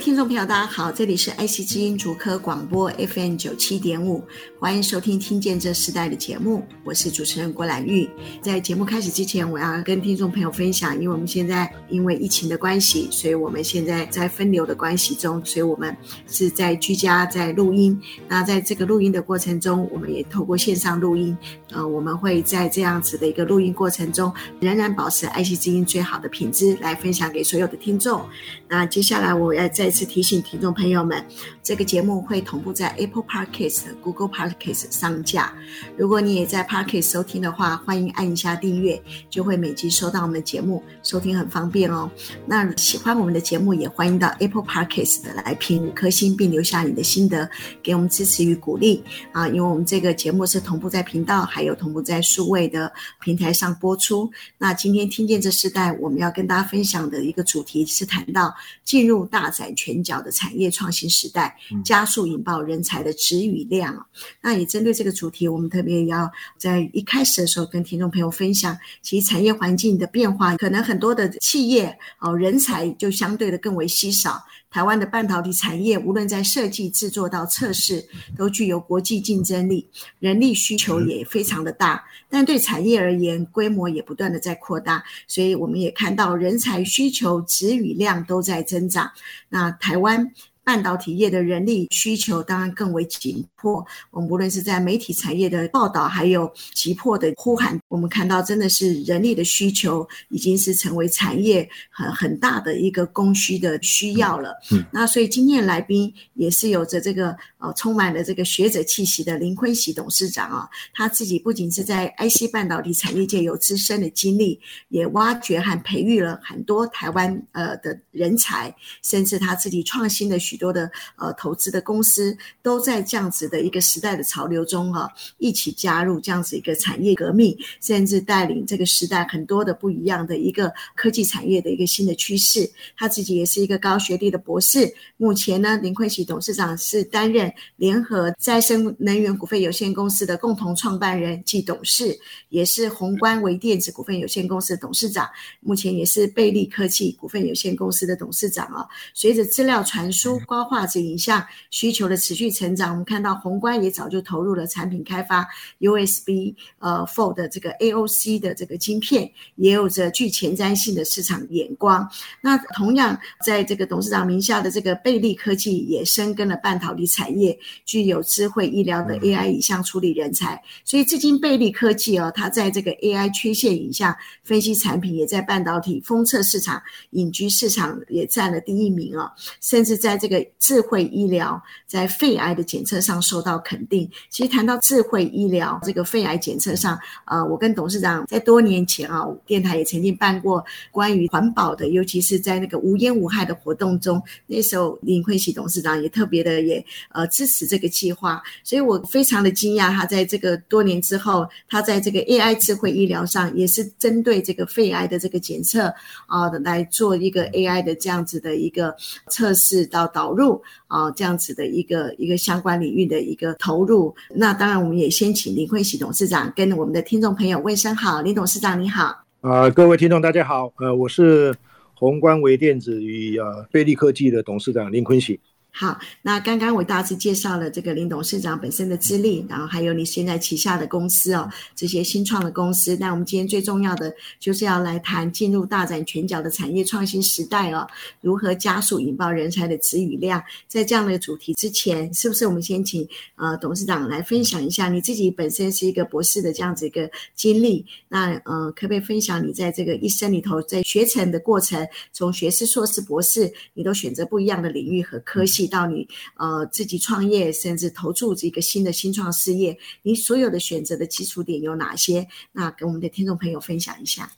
听众朋友，大家好，这里是爱惜之音竹科广播 FM 九七点五，欢迎收听《听见这时代》的节目，我是主持人郭兰玉。在节目开始之前，我要跟听众朋友分享，因为我们现在因为疫情的关系，所以我们现在在分流的关系中，所以我们是在居家在录音。那在这个录音的过程中，我们也透过线上录音，呃，我们会在这样子的一个录音过程中，仍然保持爱惜之音最好的品质来分享给所有的听众。那接下来我要在。再次提醒听众朋友们，这个节目会同步在 Apple Podcast、Google Podcast 上架。如果你也在 Podcast 收听的话，欢迎按一下订阅，就会每集收到我们的节目，收听很方便哦。那喜欢我们的节目，也欢迎到 Apple Podcast 来评五颗星，并留下你的心得，给我们支持与鼓励啊！因为我们这个节目是同步在频道，还有同步在数位的平台上播出。那今天听见这时代，我们要跟大家分享的一个主题是谈到进入大宅展拳脚的产业创新时代，加速引爆人才的质与量。嗯、那也针对这个主题，我们特别要在一开始的时候跟听众朋友分享，其实产业环境的变化，可能很多的企业哦，人才就相对的更为稀少。台湾的半导体产业，无论在设计、制作到测试，都具有国际竞争力，人力需求也非常的大。但对产业而言，规模也不断的在扩大，所以我们也看到人才需求质与量都在增长。那台湾。半导体业的人力需求当然更为紧迫。我们无论是在媒体产业的报道，还有急迫的呼喊，我们看到真的是人力的需求已经是成为产业很很大的一个供需的需要了。嗯，那所以今天来宾也是有着这个呃充满了这个学者气息的林坤喜董事长啊，他自己不仅是在 IC 半导体产业界有资深的经历，也挖掘和培育了很多台湾呃的人才，甚至他自己创新的许。多的呃投资的公司都在这样子的一个时代的潮流中、啊，一起加入这样子一个产业革命，甚至带领这个时代很多的不一样的一个科技产业的一个新的趋势。他自己也是一个高学历的博士，目前呢，林坤喜董事长是担任联合再生能源股份有限公司的共同创办人暨董事，也是宏观微电子股份有限公司的董事长，目前也是贝利科技股份有限公司的董事长啊。随着资料传输。高画质影像需求的持续成长，我们看到宏观也早就投入了产品开发，USB 呃 For 的这个 AOC 的这个晶片，也有着具前瞻性的市场眼光。那同样在这个董事长名下的这个贝利科技也深耕了半导体产业，具有智慧医疗的 AI 影像处理人才。所以至今贝利科技哦，它在这个 AI 缺陷影像分析产品，也在半导体封测市场隐居市场也占了第一名哦，甚至在这个。智慧医疗在肺癌的检测上受到肯定。其实谈到智慧医疗这个肺癌检测上，呃，我跟董事长在多年前啊，电台也曾经办过关于环保的，尤其是在那个无烟无害的活动中，那时候林坤喜董事长也特别的也呃支持这个计划，所以我非常的惊讶，他在这个多年之后，他在这个 AI 智慧医疗上也是针对这个肺癌的这个检测啊来做一个 AI 的这样子的一个测试到导。入啊，这样子的一个一个相关领域的一个投入。那当然，我们也先请林坤喜董事长跟我们的听众朋友问声好。林董事长你好，啊、各位听众大家好，呃，我是宏观微电子与呃贝利科技的董事长林坤喜。好，那刚刚我大致介绍了这个林董事长本身的资历，然后还有你现在旗下的公司哦，这些新创的公司。那我们今天最重要的就是要来谈进入大展拳脚的产业创新时代哦，如何加速引爆人才的词语量。在这样的主题之前，是不是我们先请呃董事长来分享一下你自己本身是一个博士的这样子一个经历？那呃，可不可以分享你在这个一生里头在学成的过程，从学士、硕士、博士，你都选择不一样的领域和科系？到你呃自己创业，甚至投注这个新的新创事业，你所有的选择的基础点有哪些？那跟我们的听众朋友分享一下。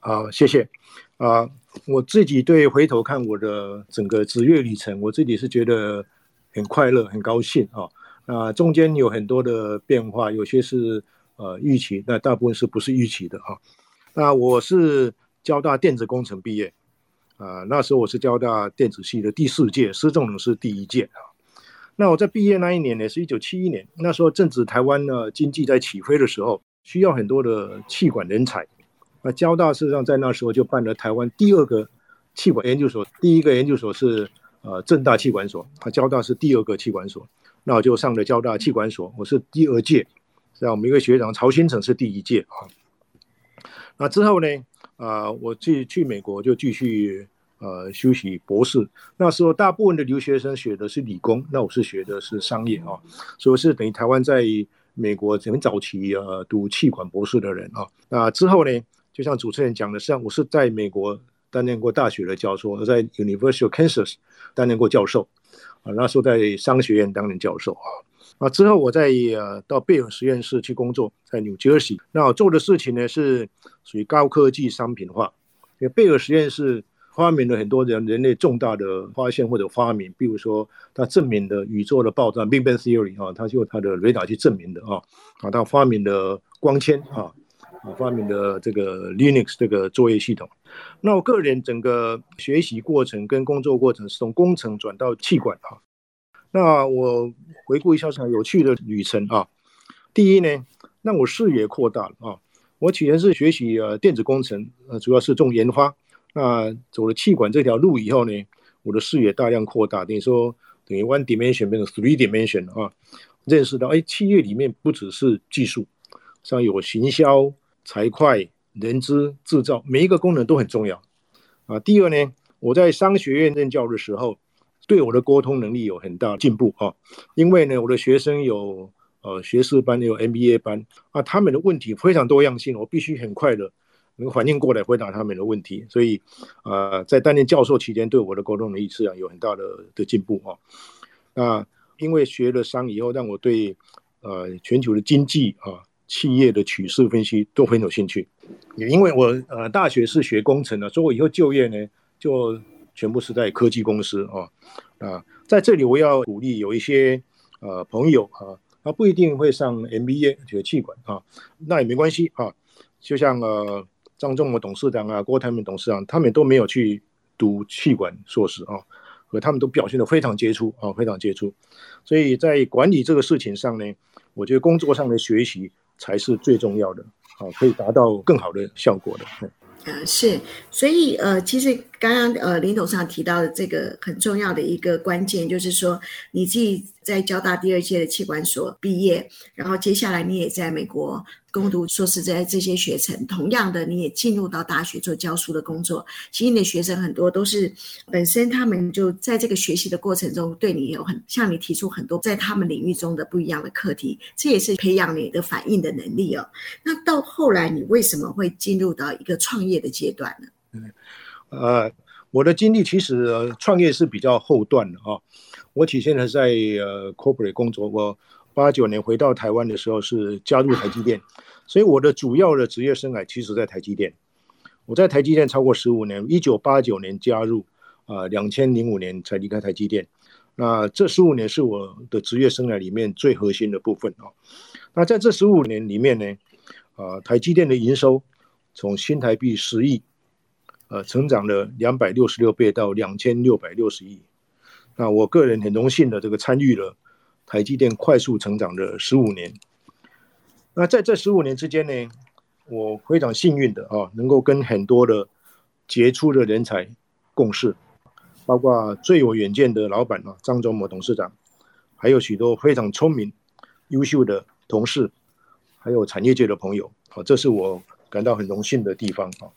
好，谢谢。啊，我自己对回头看我的整个职业旅程，我自己是觉得很快乐、很高兴啊。那中间有很多的变化，有些是呃预期，那大部分是不是预期的啊？那我是交大电子工程毕业，呃，那时候我是交大电子系的第四届，施仲荣是第一届啊。那我在毕业那一年呢，是一九七一年，那时候正值台湾呢经济在起飞的时候，需要很多的气管人才。那交大事实上在那时候就办了台湾第二个气管研究所，第一个研究所是呃政大气管所，啊，交大是第二个气管所。那我就上了交大气管所，我是第二届，像我们一个学长曹新成是第一届啊。那之后呢，啊、我去去美国就继续。呃，修习博士，那时候大部分的留学生学的是理工，那我是学的是商业啊，所以是等于台湾在美国很早期呃读气管博士的人啊。那之后呢，就像主持人讲的，实际上我是在美国担任过大学的教授，在 University Kansas 担任过教授啊，那时候在商学院担任教授啊。啊之后我在呃到贝尔实验室去工作，在 New Jersey，那我做的事情呢是属于高科技商品化，因为贝尔实验室。发明了很多人人类重大的发现或者发明，比如说他证明的宇宙的爆炸 （Big Bang Theory） 啊，他就他的雷达去证明的啊，啊，他发明的光纤啊，啊，发明的这个 Linux 这个作业系统。那我个人整个学习过程跟工作过程是从工程转到气管啊。那我回顾一下这有趣的旅程啊。第一呢，让我视野扩大了啊。我起源是学习呃电子工程，呃，主要是重研发。那走了气管这条路以后呢，我的视野大量扩大，等于说等于 one dimension 变成 three dimension 啊，认识到哎，企业里面不只是技术，像有行销、财会、人资、制造，每一个功能都很重要啊。第二呢，我在商学院任教的时候，对我的沟通能力有很大进步啊，因为呢，我的学生有呃学士班，有 MBA 班啊，他们的问题非常多样性，我必须很快的。能反应过来回答他们的问题，所以，呃，在担任教授期间，对我的沟通能力是有很大的的进步啊。那因为学了商以后，让我对呃全球的经济啊、企业的趋势分析都很有兴趣。也因为我呃大学是学工程的，所以我以后就业呢，就全部是在科技公司啊啊。在这里我要鼓励有一些呃朋友啊，他不一定会上 MBA 学企管啊，那也没关系啊，就像呃。张忠谋董事长啊，郭台铭董事长，他们都没有去读企管硕士啊，和他们都表现得非常杰出啊，非常杰出。所以在管理这个事情上呢，我觉得工作上的学习才是最重要的啊，可以达到更好的效果的。啊，是，所以呃，其实刚刚呃林董上提到的这个很重要的一个关键，就是说你自己在交大第二届的器官所毕业，然后接下来你也在美国。攻读硕士在这些学程，同样的，你也进入到大学做教书的工作。其实你的学生很多都是本身他们就在这个学习的过程中，对你有很向你提出很多在他们领域中的不一样的课题，这也是培养你的反应的能力哦。那到后来，你为什么会进入到一个创业的阶段呢？嗯，呃，我的经历其实创业是比较后段的啊。我起先呢在呃 corporate 工作过。八九年回到台湾的时候是加入台积电，所以我的主要的职业生涯其实在台积电。我在台积电超过十五年，一九八九年加入，啊，两千零五年才离开台积电。那这十五年是我的职业生涯里面最核心的部分啊。那在这十五年里面呢，啊，台积电的营收从新台币十亿，呃，成长了两百六十六倍到两千六百六十亿。那我个人很荣幸的这个参与了。台积电快速成长的十五年，那在这十五年之间呢，我非常幸运的啊，能够跟很多的杰出的人才共事，包括最有远见的老板啊，张忠谋董事长，还有许多非常聪明、优秀的同事，还有产业界的朋友啊，这是我感到很荣幸的地方啊。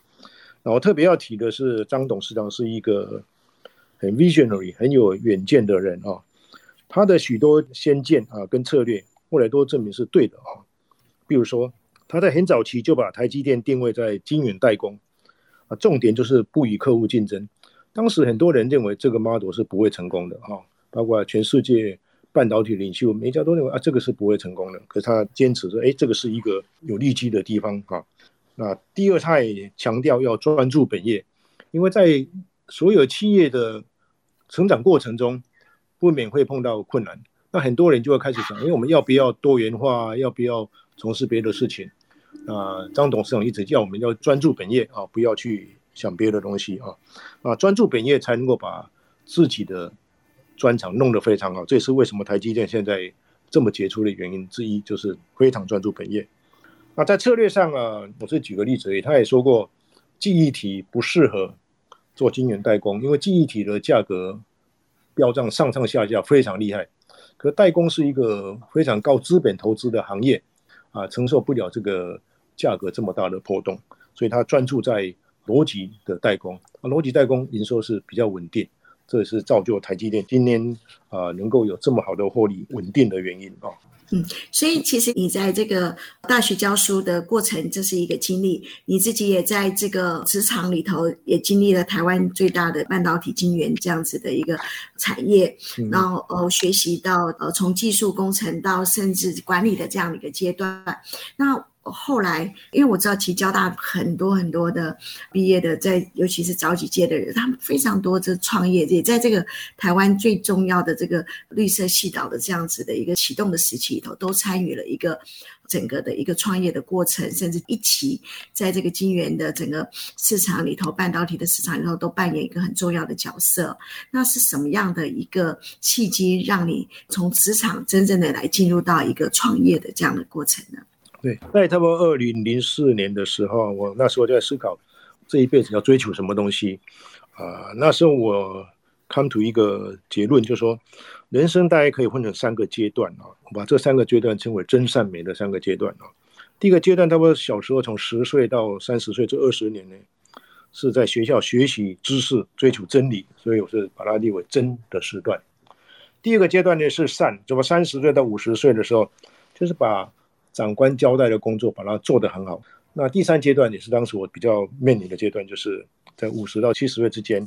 那我特别要提的是，张董事长是一个很 visionary、很有远见的人啊。他的许多先见啊，跟策略后来都证明是对的啊。比如说，他在很早期就把台积电定位在晶圆代工啊，重点就是不与客户竞争。当时很多人认为这个 model 是不会成功的啊，包括全世界半导体领袖，每家都认为啊，这个是不会成功的。可是他坚持说，哎，这个是一个有利基的地方啊。那第二，他也强调要专注本业，因为在所有企业的成长过程中。不免会碰到困难，那很多人就会开始想，因为我们要不要多元化，要不要从事别的事情？啊，张董事长一直叫我们要专注本业啊，不要去想别的东西啊，啊，专注本业才能够把自己的专长弄得非常好。这也是为什么台积电现在这么杰出的原因之一，就是非常专注本业。那在策略上啊，我是举个例子，他也说过，记忆体不适合做晶圆代工，因为记忆体的价格飙涨，上上下下非常厉害。可代工是一个非常高资本投资的行业啊，承受不了这个。价格这么大的波动，所以他专注在逻辑的代工啊，逻辑代工营收是比较稳定，这也是造就台积电今年啊能够有这么好的获利稳定的原因啊。嗯，所以其实你在这个大学教书的过程，这是一个经历，你自己也在这个职场里头也经历了台湾最大的半导体晶圆这样子的一个产业，嗯、然后呃学习到呃从技术工程到甚至管理的这样的一个阶段，那。后来，因为我知道，其实交大很多很多的毕业的，在尤其是早几届的人，他们非常多这创业，也在这个台湾最重要的这个绿色系岛的这样子的一个启动的时期里头，都参与了一个整个的一个创业的过程，甚至一起在这个晶圆的整个市场里头，半导体的市场里头都扮演一个很重要的角色。那是什么样的一个契机，让你从职场真正的来进入到一个创业的这样的过程呢？对，在差不多二零零四年的时候，我那时候就在思考这一辈子要追求什么东西啊、那时候我 come to 一个结论，就是说人生大概可以分成三个阶段啊。我把这三个阶段称为真善美的三个阶段啊。第一个阶段，差不多小时候从十岁到三十岁这二十年呢，是在学校学习知识、追求真理，所以我是把它列为真的时段。第二个阶段呢是善，怎么三十岁到五十岁的时候，就是把长官交代的工作，把它做得很好。那第三阶段也是当时我比较面临的阶段，就是在五十到七十岁之间，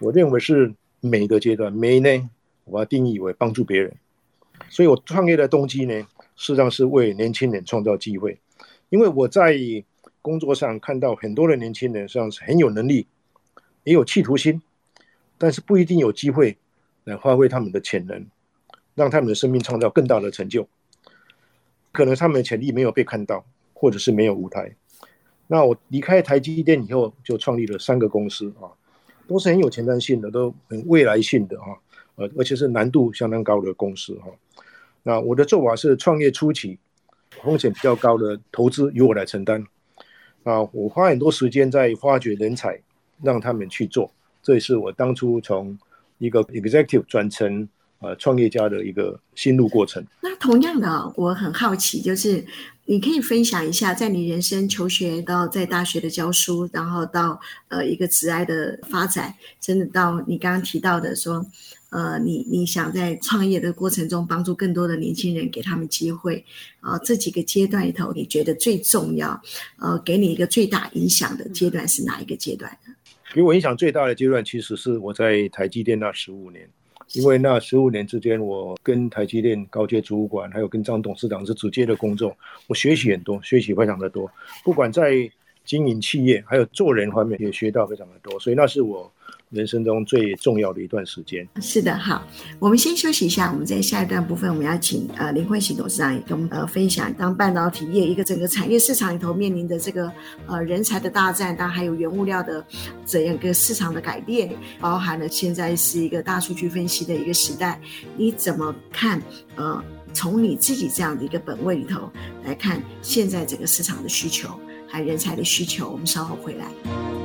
我认为是美的阶段。美呢，我把它定义为帮助别人。所以我创业的动机呢，事实上是为年轻人创造机会。因为我在工作上看到很多的年轻人实际上是很有能力，也有企图心，但是不一定有机会来发挥他们的潜能，让他们的生命创造更大的成就。可能他们的潜力没有被看到，或者是没有舞台。那我离开台积电以后，就创立了三个公司啊，都是很有前瞻性的，都很未来性的啊，呃，而且是难度相当高的公司哈。那我的做法是，创业初期风险比较高的投资由我来承担啊，我花很多时间在发掘人才，让他们去做。这也是我当初从一个 executive 转成。呃，创业家的一个心路过程。那同样的，我很好奇，就是你可以分享一下，在你人生求学到在大学的教书，然后到呃一个职爱的发展，甚至到你刚刚提到的说，呃，你你想在创业的过程中帮助更多的年轻人，给他们机会啊，呃，这几个阶段里头，你觉得最重要，呃，给你一个最大影响的阶段是哪一个阶段呢？给我影响最大的阶段，其实是我在台积电那十五年。因为那十五年之间，我跟台积电高阶主管，还有跟张董事长是直接的工作，我学习很多，学习非常的多。不管在经营企业，还有做人方面，也学到非常的多。所以那是我人生中最重要的一段时间。是的，好，我们先休息一下。我们在下一段部分，我们要请呃林坤喜董事长也跟我们呃分享，当半导体业一个整个产业市场里头面临的这个呃人才的大战，当然还有原物料的整个市场的改变，包含了现在是一个大数据分析的一个时代，你怎么看？呃，从你自己这样的一个本位里头来看，现在整个市场的需求，还有人才的需求，我们稍后回来。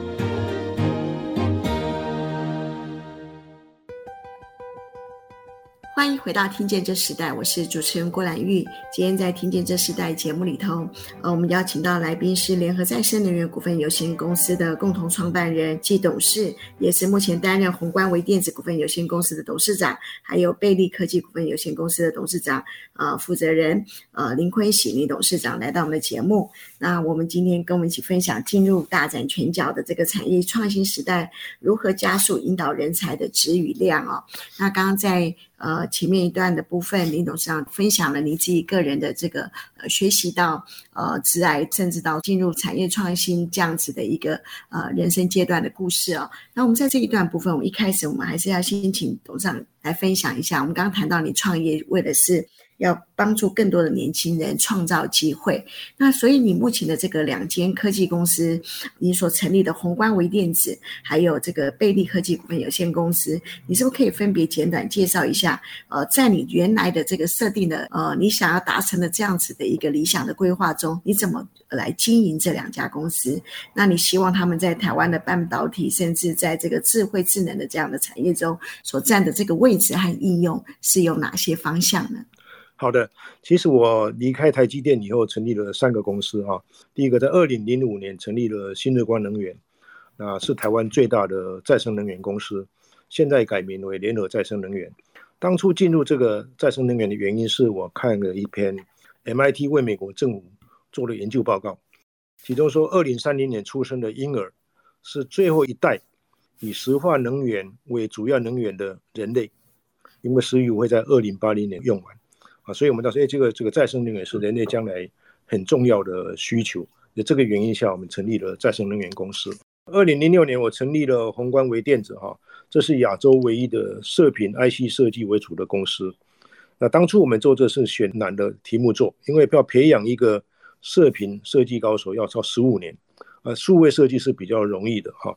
欢迎回到《听见这时代》，我是主持人郭兰玉。今天在《听见这时代》节目里头，呃，我们邀请到来宾是联合再生能源股份有限公司的共同创办人暨董事，也是目前担任宏观微电子股份有限公司的董事长，还有贝利科技股份有限公司的董事长，呃，负责人，呃，林坤喜林董事长来到我们的节目。那我们今天跟我们一起分享进入大展拳脚的这个产业创新时代，如何加速引导人才的质与量哦。那刚刚在。呃，前面一段的部分，林董事长分享了你自己个人的这个呃学习到呃直癌，甚至到进入产业创新这样子的一个呃人生阶段的故事哦。那我们在这一段部分，我们一开始我们还是要先请董事长来分享一下。我们刚刚谈到你创业为的是要帮助更多的年轻人创造机会。那所以你目前的这个两间科技公司，你所成立的宏观微电子，还有这个贝利科技股份有限公司，你是不是可以分别简短介绍一下？呃，在你原来的这个设定的呃，你想要达成的这样子的一个理想的规划中，你怎么来经营这两家公司？那你希望他们在台湾的半导体，甚至在这个智慧智能的这样的产业中所占的这个位置和应用是有哪些方向呢？好的，其实我离开台积电以后，成立了三个公司啊。第一个在二零零五年成立了新日光能源，那是台湾最大的再生能源公司，现在改名为联合再生能源。当初进入这个再生能源的原因是我看了一篇 MIT 为美国政府做的研究报告，其中说二零三零年出生的婴儿是最后一代以石化能源为主要能源的人类，因为石油会在二零八零年用完。啊，所以我们到时候，哎，这个这个再生能源是人类将来很重要的需求。在这个原因下，我们成立了再生能源公司。二零零六年，我成立了宏观微电子，哈，这是亚洲唯一的射频 IC 设计为主的公司。那当初我们做这是选难的题目做，因为要培养一个射频设计高手要超十五年，呃，数位设计是比较容易的，哈。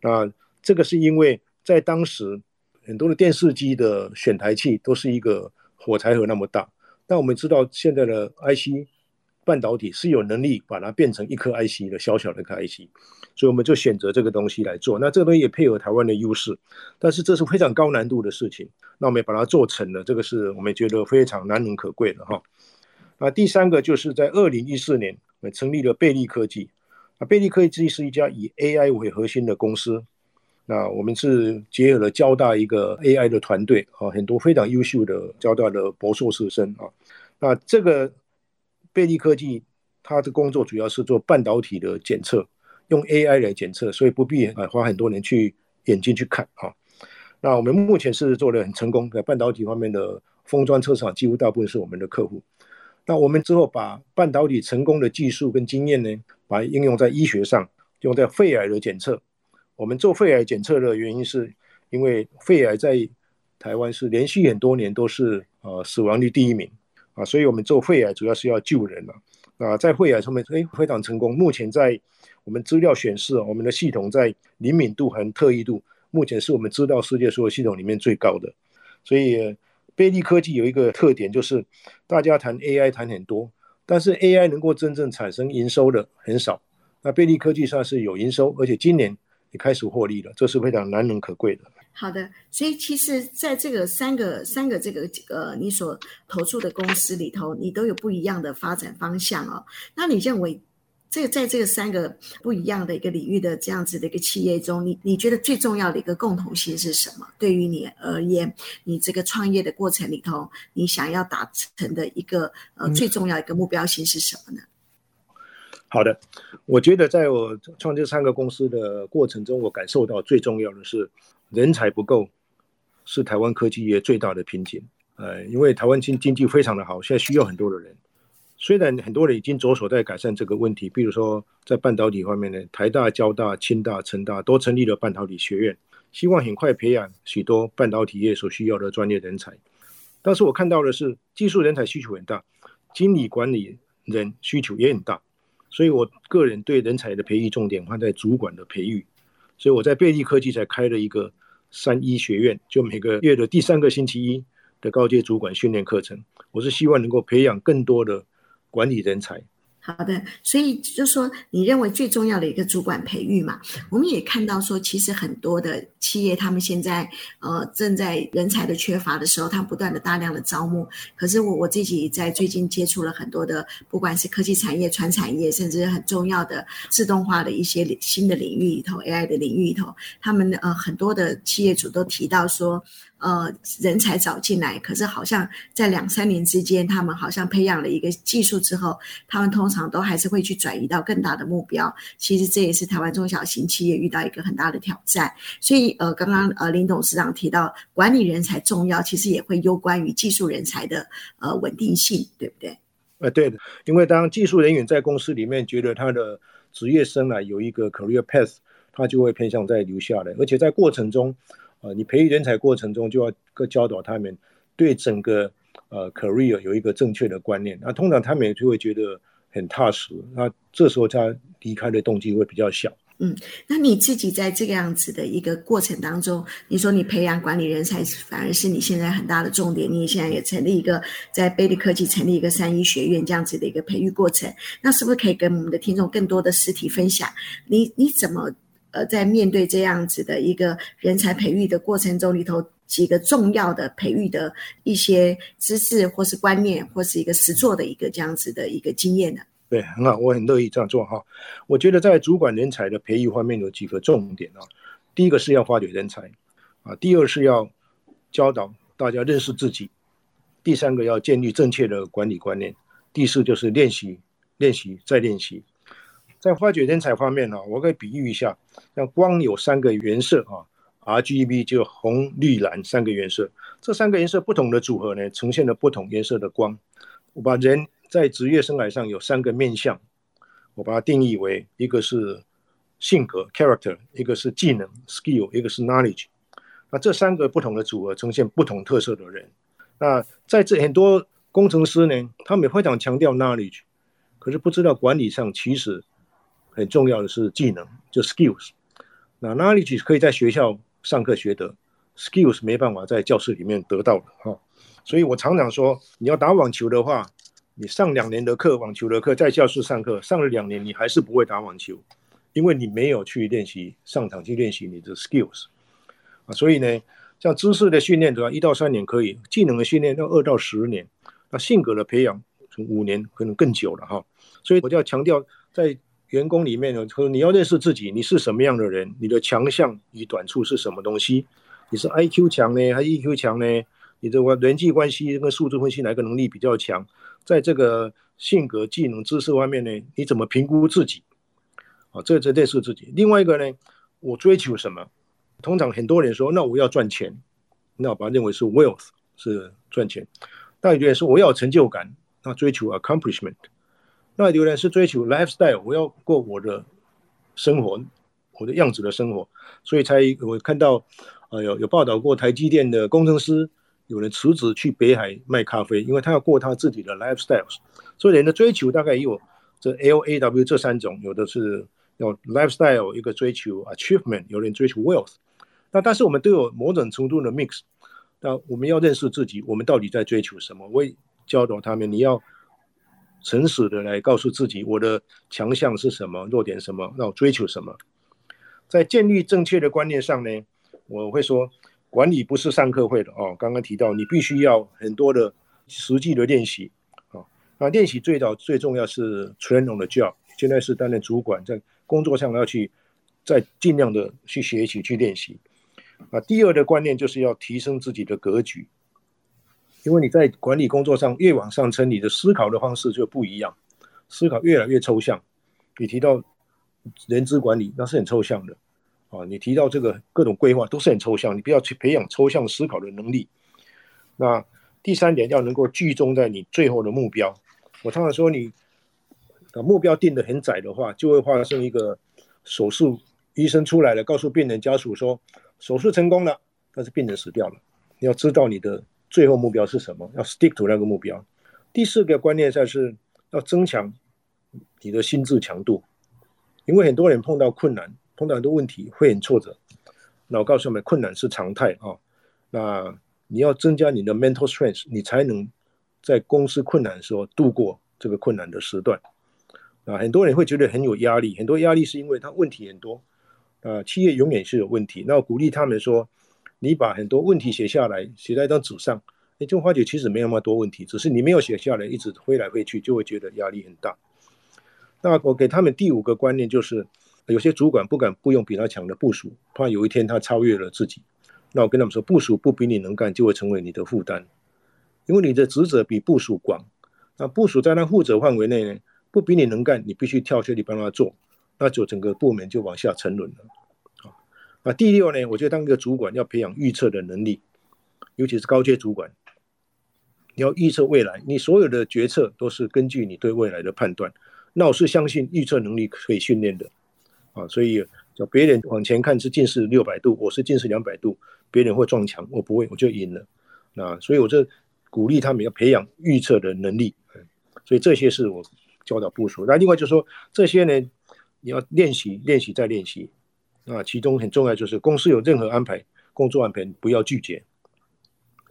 那这个是因为在当时很多的电视机的选台器都是一个。火柴盒那么大，但我们知道现在的 IC 半导体是有能力把它变成一颗 IC 的小小的一颗 IC，所以我们就选择这个东西来做。那这个东西也配合台湾的优势，但是这是非常高难度的事情。那我们把它做成了，这个是我们觉得非常难能可贵的哈。那第三个就是在二零一四年，我们成立了贝利科技。啊，贝利科技是一家以 AI 为核心的公司。那我们是结合了交大一个 AI 的团队啊，很多非常优秀的交大的博硕士生啊。那这个贝利科技，它的工作主要是做半导体的检测，用 AI 来检测，所以不必啊花很多年去眼睛去看啊。那我们目前是做的很成功，在半导体方面的封装车厂几乎大部分是我们的客户。那我们之后把半导体成功的技术跟经验呢，把它应用在医学上，用在肺癌的检测。我们做肺癌检测的原因是，因为肺癌在台湾是连续很多年都是呃死亡率第一名啊，所以我们做肺癌主要是要救人了啊，在肺癌上面哎非常成功。目前在我们资料显示，我们的系统在灵敏度和特异度，目前是我们知道世界所有系统里面最高的。所以贝利科技有一个特点，就是大家谈 AI 谈很多，但是 AI 能够真正产生营收的很少。那贝利科技上是有营收，而且今年。也开始获利了，这是非常难能可贵的。好的，所以其实在这个三个三个这个呃，你所投注的公司里头，你都有不一样的发展方向哦。那你认为，这个在这个三个不一样的一个领域的这样子的一个企业中，你你觉得最重要的一个共同性是什么？对于你而言，你这个创业的过程里头，你想要达成的一个呃最重要的一个目标性是什么呢？嗯好的，我觉得在我创这三个公司的过程中，我感受到最重要的是人才不够，是台湾科技业最大的瓶颈。呃，因为台湾经经济非常的好，现在需要很多的人。虽然很多人已经着手在改善这个问题，比如说在半导体方面呢，台大、交大、清大、成大都成立了半导体学院，希望很快培养许多半导体业所需要的专业人才。但是我看到的是，技术人才需求很大，经理管理人需求也很大。所以，我个人对人才的培育重点放在主管的培育。所以我在贝利科技才开了一个三一学院，就每个月的第三个星期一的高阶主管训练课程。我是希望能够培养更多的管理人才。好的，所以就说你认为最重要的一个主管培育嘛，我们也看到说，其实很多的企业他们现在呃正在人才的缺乏的时候，他们不断的大量的招募。可是我我自己在最近接触了很多的，不管是科技产业、传产业，甚至很重要的自动化的一些新的领域里头，AI 的领域里头，他们呃很多的企业主都提到说。呃，人才找进来，可是好像在两三年之间，他们好像培养了一个技术之后，他们通常都还是会去转移到更大的目标。其实这也是台湾中小型企业遇到一个很大的挑战。所以，呃，刚刚呃林董事长提到管理人才重要，其实也会攸关于技术人才的呃稳定性，对不对？呃，对的，因为当技术人员在公司里面觉得他的职业生涯有一个 career path，他就会偏向在留下来，而且在过程中。啊，你培育人才过程中就要教导他们对整个呃 career 有一个正确的观念，那通常他们也就会觉得很踏实，那这时候他离开的动机会比较小。嗯，那你自己在这个样子的一个过程当中，你说你培养管理人才，反而是你现在很大的重点。你现在也成立一个在贝利科技成立一个三一学院这样子的一个培育过程，那是不是可以跟我们的听众更多的实体分享？你你怎么呃在面对这样子的一个人才培育的过程中里头几个重要的培育的一些知识或是观念，或是一个实作的一个这样子的一个经验呢？对，很好，我很乐意这样做哈。我觉得在主管人才的培育方面有几个重点啊。第一个是要发掘人才啊，第二是要教导大家认识自己，第三个要建立正确的管理观念，第四就是练习、练习再练习。在发掘人才方面呢，我可以比喻一下，像光有三个颜色啊，RGB 就红、绿、蓝三个颜色，这三个颜色不同的组合呢，呈现了不同颜色的光。我把人。在职业生涯上有三个面向，我把它定义为一个是性格 （character），一个是技能 （skill），一个是 knowledge。那这三个不同的组合呈现不同特色的人。那在这很多工程师呢，他们非常强调 knowledge，可是不知道管理上其实很重要的是技能，就 skills。那 knowledge 可以在学校上课学得，skills 没办法在教室里面得到的哈。所以我常常说，你要打网球的话。你上两年的课，网球的课，在教室上课，上了两年，你还是不会打网球，因为你没有去练习，上场去练习你的 skills 啊。所以呢，像知识的训练的话，一到三年可以；技能的训练要二到十年；那性格的培养从五年可能更久了哈。所以我就要强调，在员工里面呢，说你要认识自己，你是什么样的人，你的强项与短处是什么东西？你是 IQ 强呢，还是 EQ 强呢？你的人际关系跟数字分析哪个能力比较强？在这个性格、技能、知识方面呢，你怎么评估自己？啊，这这认识自己。另外一个呢，我追求什么？通常很多人说，那我要赚钱，那我把它认为是 wealth 是赚钱。那有人说我要成就感，那追求 accomplishment。那有人是追求 lifestyle，我要过我的生活，我的样子的生活。所以才我看到，呃，有有报道过台积电的工程师。有人辞职去北海卖咖啡，因为他要过他自己的 lifestyles。所以人的追求大概也有这 L A W 这三种，有的是要 lifestyle，一个追求 achievement，有人追求 wealth。那但是我们都有某种程度的 mix。那我们要认识自己，我们到底在追求什么？我也教导他们，你要诚实的来告诉自己，我的强项是什么，弱点什么，那我追求什么。在建立正确的观念上呢，我会说。管理不是上课会的哦，刚刚提到你必须要很多的实际的练习啊。那练习最早最重要是 train on the job，现在是担任主管，在工作上要去再尽量的去学习去练习啊。第二的观念就是要提升自己的格局，因为你在管理工作上越往上升，你的思考的方式就不一样，思考越来越抽象。你提到人资管理，那是很抽象的。啊，你提到这个各种规划都是很抽象，你不要去培养抽象思考的能力。那第三点要能够集中在你最后的目标。我常常说，你目标定得很窄的话，就会发生一个手术，医生出来了，告诉病人家属说手术成功了，但是病人死掉了。你要知道你的最后目标是什么，要 stick to 那个目标。第四个观念就是要增强你的心智强度，因为很多人碰到困难。碰到很多问题会很挫折，那我告诉你们，困难是常态啊。那你要增加你的 mental strength，你才能在公司困难的时候度过这个困难的时段。啊，很多人会觉得很有压力，很多压力是因为他问题很多。啊，企业永远是有问题。那我鼓励他们说，你把很多问题写下来，写在一张纸上，你就发觉其实没那么多问题，只是你没有写下来，一直挥来挥去，就会觉得压力很大。那我给他们第五个观念就是。有些主管不敢雇佣比他强的部属，怕有一天他超越了自己。那我跟他们说，部署不比你能干，就会成为你的负担，因为你的职责比部署广。那部署在他负责范围内呢，不比你能干，你必须跳下去帮他做，那就整个部门就往下沉沦了。啊，第六呢，我觉得当一个主管要培养预测的能力，尤其是高阶主管，你要预测未来，你所有的决策都是根据你对未来的判断。那我是相信预测能力可以训练的。啊，所以叫别人往前看是近视六百度，我是近视两百度，别人会撞墙，我不会，我就赢了。那所以，我这鼓励他们要培养预测的能力。所以这些是我教导部署。那另外就是说，这些呢，你要练习、练习再练习。那其中很重要就是，公司有任何安排、工作安排，不要拒绝，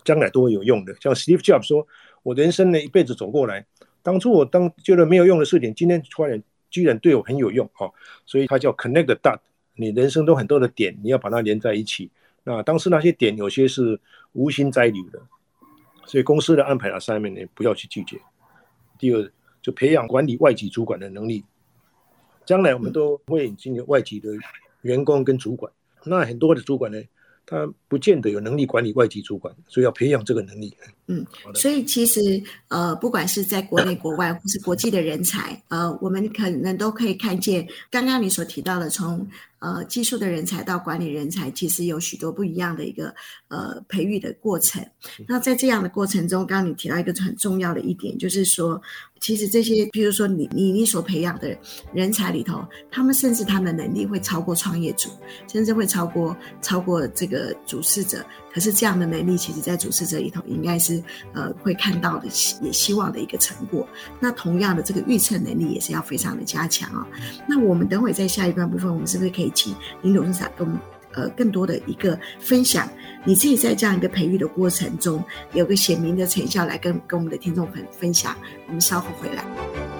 将来都会有用的。像 Steve Jobs 说：“我人生呢一辈子走过来，当初我当觉得没有用的事情，今天突然居然对我很有用啊！”所以他叫 Connect the dot。你人生都很多的点，你要把它连在一起。那当时那些点有些是无心栽柳的，所以公司的安排 assignment 呢，不要去拒绝。第二，就培养管理外籍主管的能力。将来我们都会引进外籍的员工跟主管，那很多的主管呢，他不见得有能力管理外籍主管，所以要培养这个能力。嗯，所以其实呃，不管是在国内、国外，或是国际的人才，呃，我们可能都可以看见刚刚你所提到的从。呃，技术的人才到管理人才，其实有许多不一样的一个呃培育的过程。那在这样的过程中，刚刚你提到一个很重要的一点，就是说，其实这些，比如说你你你所培养的人才里头，他们甚至他们的能力会超过创业组，甚至会超过超过这个主主事者。可是这样的能力，其实在主事者里头，应该是呃会看到的，也希望的一个成果。那同样的，这个预测能力也是要非常的加强啊、那我们等会在下一段部分，我们是不是可以？请林董事长跟我们呃更多的一个分享，你自己在这样一个培育的过程中，有个显明的成效来跟跟我们的听众朋分享。我们稍后回来。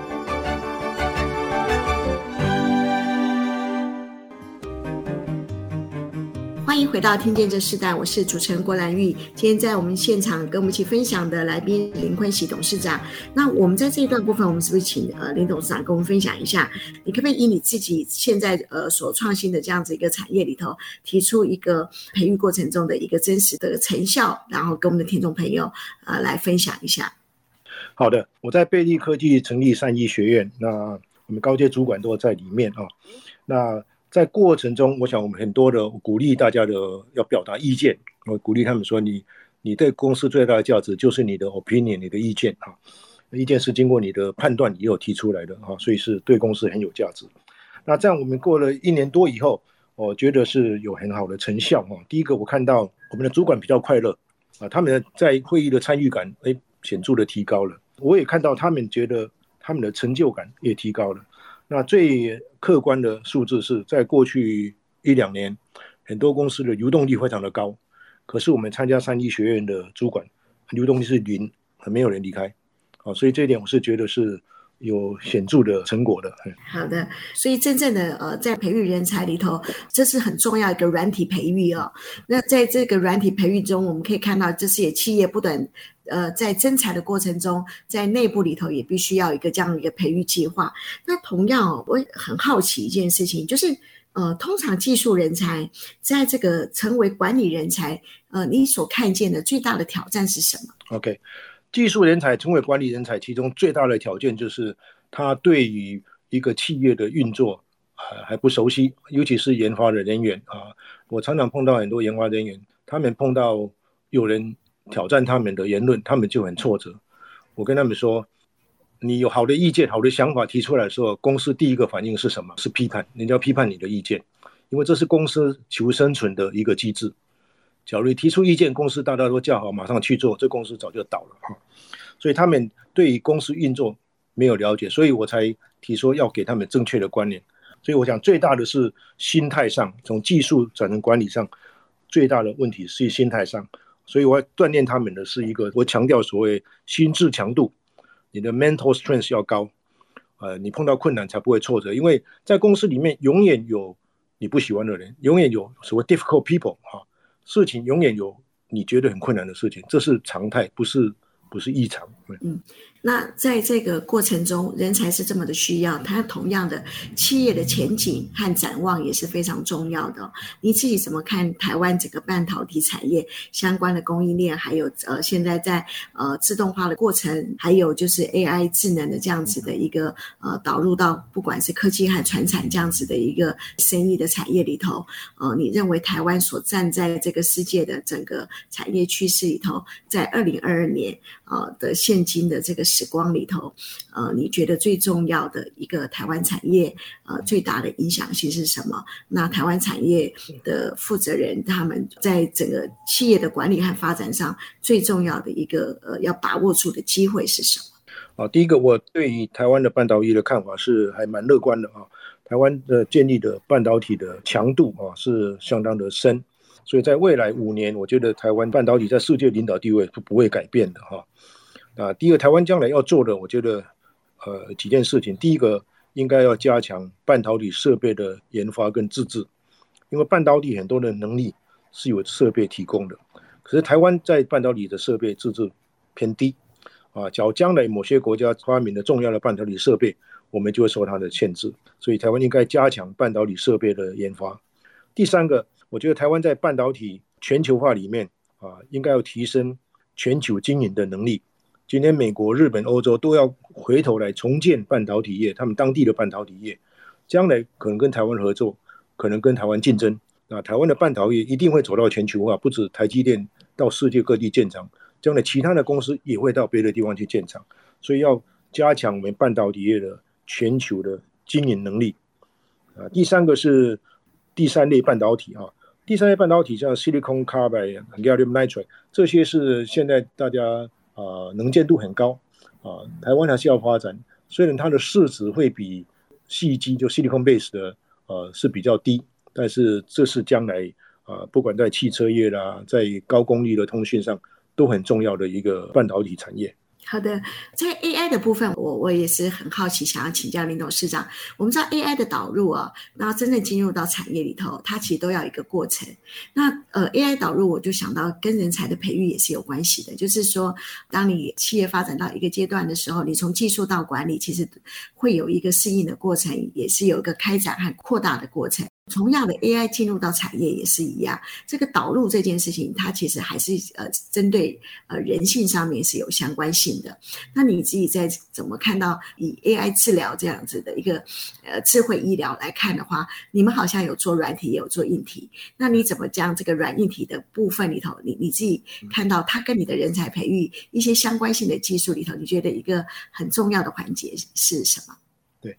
欢迎回到听见这世代，我是主持人郭兰玉。今天在我们现场跟我们一起分享的来宾林坤喜董事长。那我们在这一段部分，我们是不是请呃林董事长跟我们分享一下？你可不可以以你自己现在呃所创新的这样子一个产业里头，提出一个培育过程中的一个真实的成效，然后跟我们的听众朋友呃来分享一下？好的，我在贝利科技成立善医学院，那我们高阶主管都在里面啊，那。在过程中，我想我们很多的鼓励大家的要表达意见，我鼓励他们说你：你对公司最大的价值就是你的 opinion，你的意见啊，意见是经过你的判断以后提出来的啊，所以是对公司很有价值。那这样我们过了一年多以后，我觉得是有很好的成效啊。第一个，我看到我们的主管比较快乐啊，他们在会议的参与感诶显著的提高了。我也看到他们觉得他们的成就感也提高了。那最客观的数字是在过去一两年，很多公司的流动率非常的高，可是我们参加三一学院的主管，流动率是零，没有人离开，啊，所以这一点我是觉得是有显著的成果的。好的，所以真正的呃，在培育人才里头，这是很重要一个软体培育哦。那在这个软体培育中，我们可以看到，这是也企业不断。呃，在征才的过程中，在内部里头也必须要一个这样的一个培育计划。那同样，我很好奇一件事情，就是呃，通常技术人才在这个成为管理人才，呃，你所看见的最大的挑战是什么？OK，技术人才成为管理人才，其中最大的条件就是他对于一个企业的运作呃还不熟悉，尤其是研发的人员啊。我常常碰到很多研发人员，他们碰到有人。挑战他们的言论，他们就很挫折。我跟他们说，你有好的意见、好的想法提出来的时候，公司第一个反应是什么？是批判，人家批判你的意见，因为这是公司求生存的一个机制。假如提出意见，公司大家都叫好，马上去做，这公司早就倒了哈。所以他们对于公司运作没有了解，所以我才提出要给他们正确的观念。所以我想最大的是心态上，从技术转成管理上，最大的问题是心态上。所以我要锻炼他们的是一个，我强调所谓心智强度，你的 mental strength 要高，呃，你碰到困难才不会挫折，因为在公司里面永远有你不喜欢的人，永远有所谓 difficult people 哈，事情永远有你觉得很困难的事情，这是常态，不是不是异常。嗯。那在这个过程中，人才是这么的需要，它同样的企业的前景和展望也是非常重要的。你自己怎么看台湾整个半导体产业相关的供应链，还有呃现在在呃自动化的过程，还有就是 AI 智能的这样子的一个呃导入到不管是科技和传产这样子的一个生意的产业里头，呃，你认为台湾所站在这个世界的整个产业趋势里头，在二零二二年呃的现今的这个时光里头，呃，你觉得最重要的一个台湾产业，呃，最大的影响性是什么？那台湾产业的负责人他们在整个企业的管理和发展上，最重要的一个呃要把握住的机会是什么？啊，第一个，我对于台湾的半导体的看法是还蛮乐观的啊。台湾的建立的半导体的强度啊是相当的深，所以在未来五年，我觉得台湾半导体在世界领导地位是不会改变的哈。啊，第一个，台湾将来要做的，我觉得呃几件事情，第一个应该要加强半导体设备的研发跟自制，因为半导体很多的能力是有设备提供的，可是台湾在半导体的设备自制偏低啊，假如将来某些国家发明的重要的半导体设备。我们就会受它的限制，所以台湾应该加强半导体设备的研发。第三个，我觉得台湾在半导体全球化里面啊，应该要提升全球经营的能力。今天美国、日本、欧洲都要回头来重建半导体业，他们当地的半导体业，将来可能跟台湾合作，可能跟台湾竞争。那台湾的半导体一定会走到全球化，不止台积电到世界各地建厂，将来其他的公司也会到别的地方去建厂，所以要加强我们半导体业的。全球的经营能力啊，第三个是第三类半导体啊，第三类半导体像 silicon carbide、gallium nitride 这些是现在大家啊能见度很高啊，台湾还是要发展，虽然它的市值会比矽基就 silicon base 的呃是比较低，但是这是将来啊不管在汽车业啦，在高功率的通讯上都很重要的一个半导体产业。好的，在 AI 的部分，我我也是很好奇，想要请教林董事长。我们知道 AI 的导入啊，那真正进入到产业里头，它其实都要一个过程。那呃，AI 导入，我就想到跟人才的培育也是有关系的。就是说，当你企业发展到一个阶段的时候，你从技术到管理，其实会有一个适应的过程，也是有一个开展和扩大的过程。同样的 AI 进入到产业也是一样，这个导入这件事情，它其实还是呃针对呃人性上面是有相关性的。那你自己在怎么看到以 AI 治疗这样子的一个呃智慧医疗来看的话，你们好像有做软体也有做硬体，那你怎么将这个软硬体的部分里头，你你自己看到它跟你的人才培育一些相关性的技术里头，你觉得一个很重要的环节是什么？对。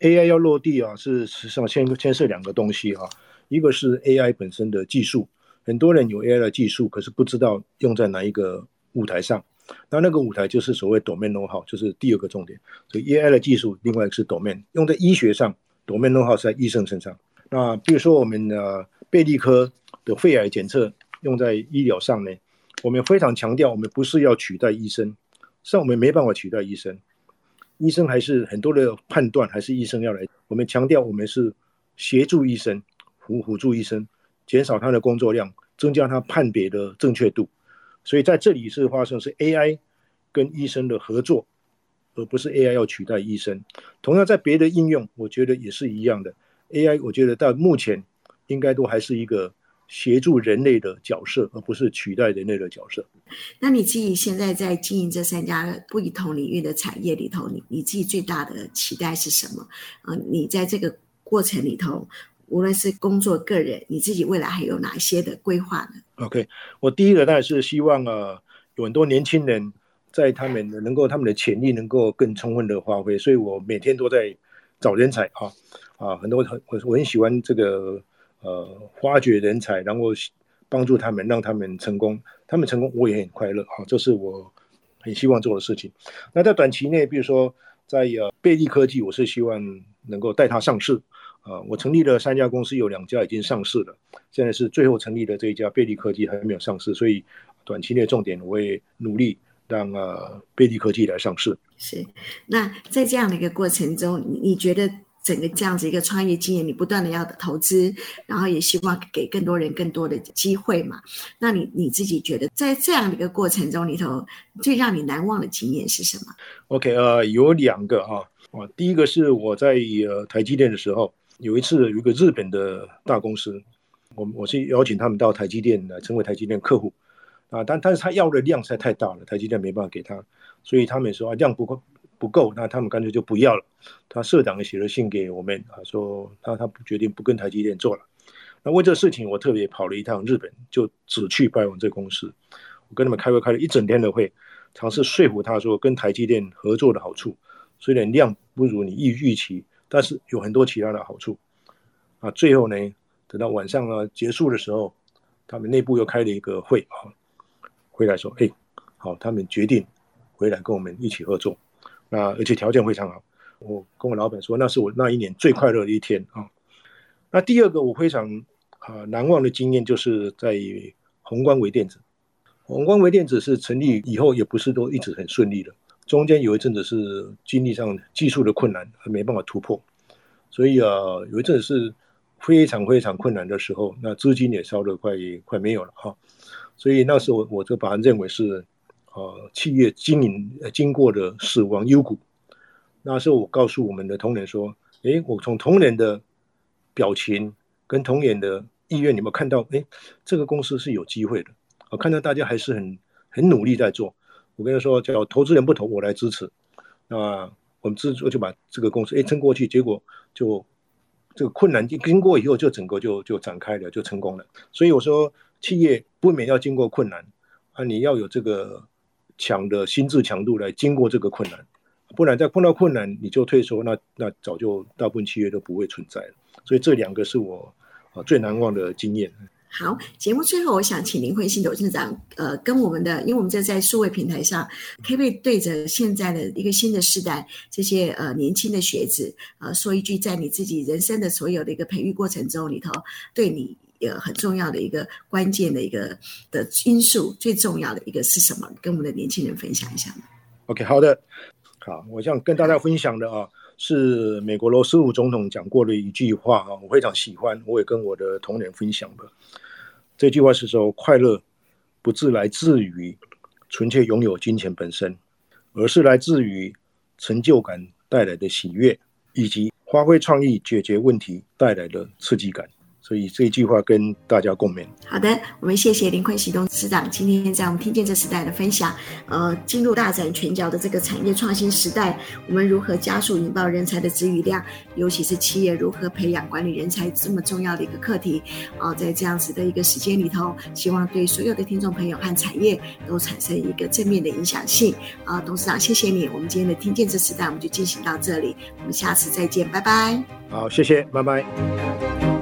AI 要落地啊，是实际上牵牵涉两个东西啊，一个是 AI 本身的技术，很多人有 AI 的技术，可是不知道用在哪一个舞台上，那那个舞台就是所谓 domain know-how，就是第二个重点。所以 AI 的技术，另外一个是 domain，用在医学上，domain know-how 是在医生身上。那比如说我们的贝利科的肺癌检测用在医疗上呢，我们非常强调，我们不是要取代医生，是我们没办法取代医生。医生还是很多的判断，还是医生要来。我们强调，我们是协助医生，辅辅助医生，减少他的工作量，增加他判别的正确度。所以在这里是发生是 AI 跟医生的合作，而不是 AI 要取代医生。同样在别的应用，我觉得也是一样的。AI 我觉得到目前应该都还是一个。协助人类的角色，而不是取代人类的角色。那你自己现在在经营这三家不同领域的产业里头，你你自己最大的期待是什么？啊、呃，你在这个过程里头，无论是工作、个人，你自己未来还有哪些的规划呢？OK，我第一个当然是希望啊，有很多年轻人在他们能够他们的潜力能够更充分的发挥，所以我每天都在找人才啊啊，很多很我我很喜欢这个。呃，发掘人才，然后帮助他们，让他们成功。他们成功，我也很快乐。好，这是我很希望做的事情。那在短期内，比如说在呃贝利科技，我是希望能够带它上市。啊、呃，我成立了三家公司，有两家已经上市了。现在是最后成立的这一家贝利科技还没有上市，所以短期内重点我会努力让呃贝利科技来上市。是。那在这样的一个过程中，你觉得？整个这样子一个创业经验，你不断的要投资，然后也希望给更多人更多的机会嘛。那你你自己觉得，在这样的一个过程中里头，最让你难忘的经验是什么？OK，呃，有两个哈，啊，第一个是我在呃台积电的时候，有一次有一个日本的大公司，我我是邀请他们到台积电来成为台积电客户，啊，但但是他要的量实在太大了，台积电没办法给他，所以他们说啊量不够。不够，那他们干脆就不要了。他社长也写了信给我们啊，说他他决定不跟台积电做了。那为这事情，我特别跑了一趟日本，就只去拜访这公司。我跟他们开会开了一整天的会，尝试说服他说，跟台积电合作的好处，虽然量不如你预预期，但是有很多其他的好处。啊，最后呢，等到晚上呢结束的时候，他们内部又开了一个会啊，回来说，哎，好，他们决定回来跟我们一起合作。那而且条件非常好，我跟我老板说，那是我那一年最快乐的一天啊。那第二个我非常啊难忘的经验，就是在宏观微电子。宏观微电子是成立以后，也不是都一直很顺利的，中间有一阵子是经历上技术的困难，还没办法突破，所以啊，有一阵子是非常非常困难的时候，那资金也烧得快快没有了哈，所以那时候我就把它认为是呃企业经营呃经过的死亡幽谷。那时候我告诉我们的同仁说，诶，我从同仁的表情跟同仁的意愿，你们看到，诶，这个公司是有机会的。我看到大家还是很很努力在做，我跟他说叫投资人不投，我来支持。那我们支持就把这个公司哎撑过去，结果就这个困难经经过以后，就整个就就展开了，就成功了。所以我说，企业不免要经过困难啊，你要有这个强的心智强度来经过这个困难，不然再碰到困难你就退缩，那那早就大部分企业都不会存在了。所以这两个是我啊最难忘的经验。好，节目最后，我想请林慧欣董事长，呃，跟我们的，因为我们这在数位平台上，可不可以对着现在的一个新的世代，这些呃年轻的学子，呃，说一句，在你自己人生的所有的一个培育过程中里头，对你呃很重要的一个关键的一个的因素，最重要的一个是什么？跟我们的年轻人分享一下。OK，好的，好，我想跟大家分享的啊。是美国罗斯福总统讲过的一句话啊，我非常喜欢，我也跟我的同仁分享的。这句话是说，快乐不是来自于纯粹拥有金钱本身，而是来自于成就感带来的喜悦，以及发挥创意解决问题带来的刺激感。所以这一句话跟大家共勉。好的，我们谢谢林坤喜董事长今天在我们听见这时代的分享。呃，进入大展拳脚的这个产业创新时代，我们如何加速引爆人才的资与量？尤其是企业如何培养管理人才这么重要的一个课题。啊、呃，在这样子的一个时间里头，希望对所有的听众朋友和产业都产生一个正面的影响性。啊、呃，董事长，谢谢你。我们今天的听见这时代，我们就进行到这里，我们下次再见，拜拜。好，谢谢，拜拜。